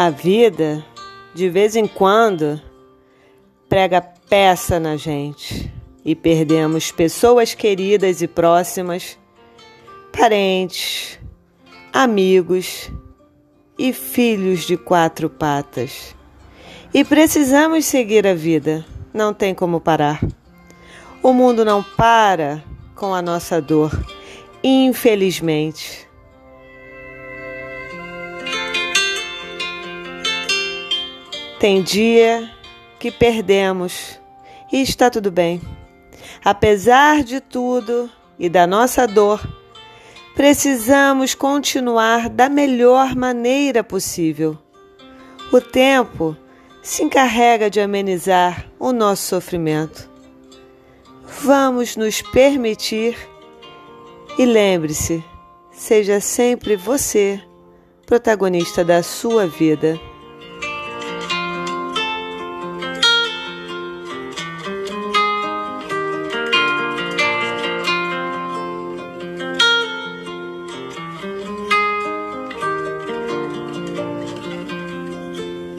A vida, de vez em quando, prega peça na gente e perdemos pessoas queridas e próximas, parentes, amigos e filhos de quatro patas. E precisamos seguir a vida, não tem como parar. O mundo não para com a nossa dor, infelizmente. Tem dia que perdemos e está tudo bem. Apesar de tudo e da nossa dor, precisamos continuar da melhor maneira possível. O tempo se encarrega de amenizar o nosso sofrimento. Vamos nos permitir e lembre-se, seja sempre você protagonista da sua vida.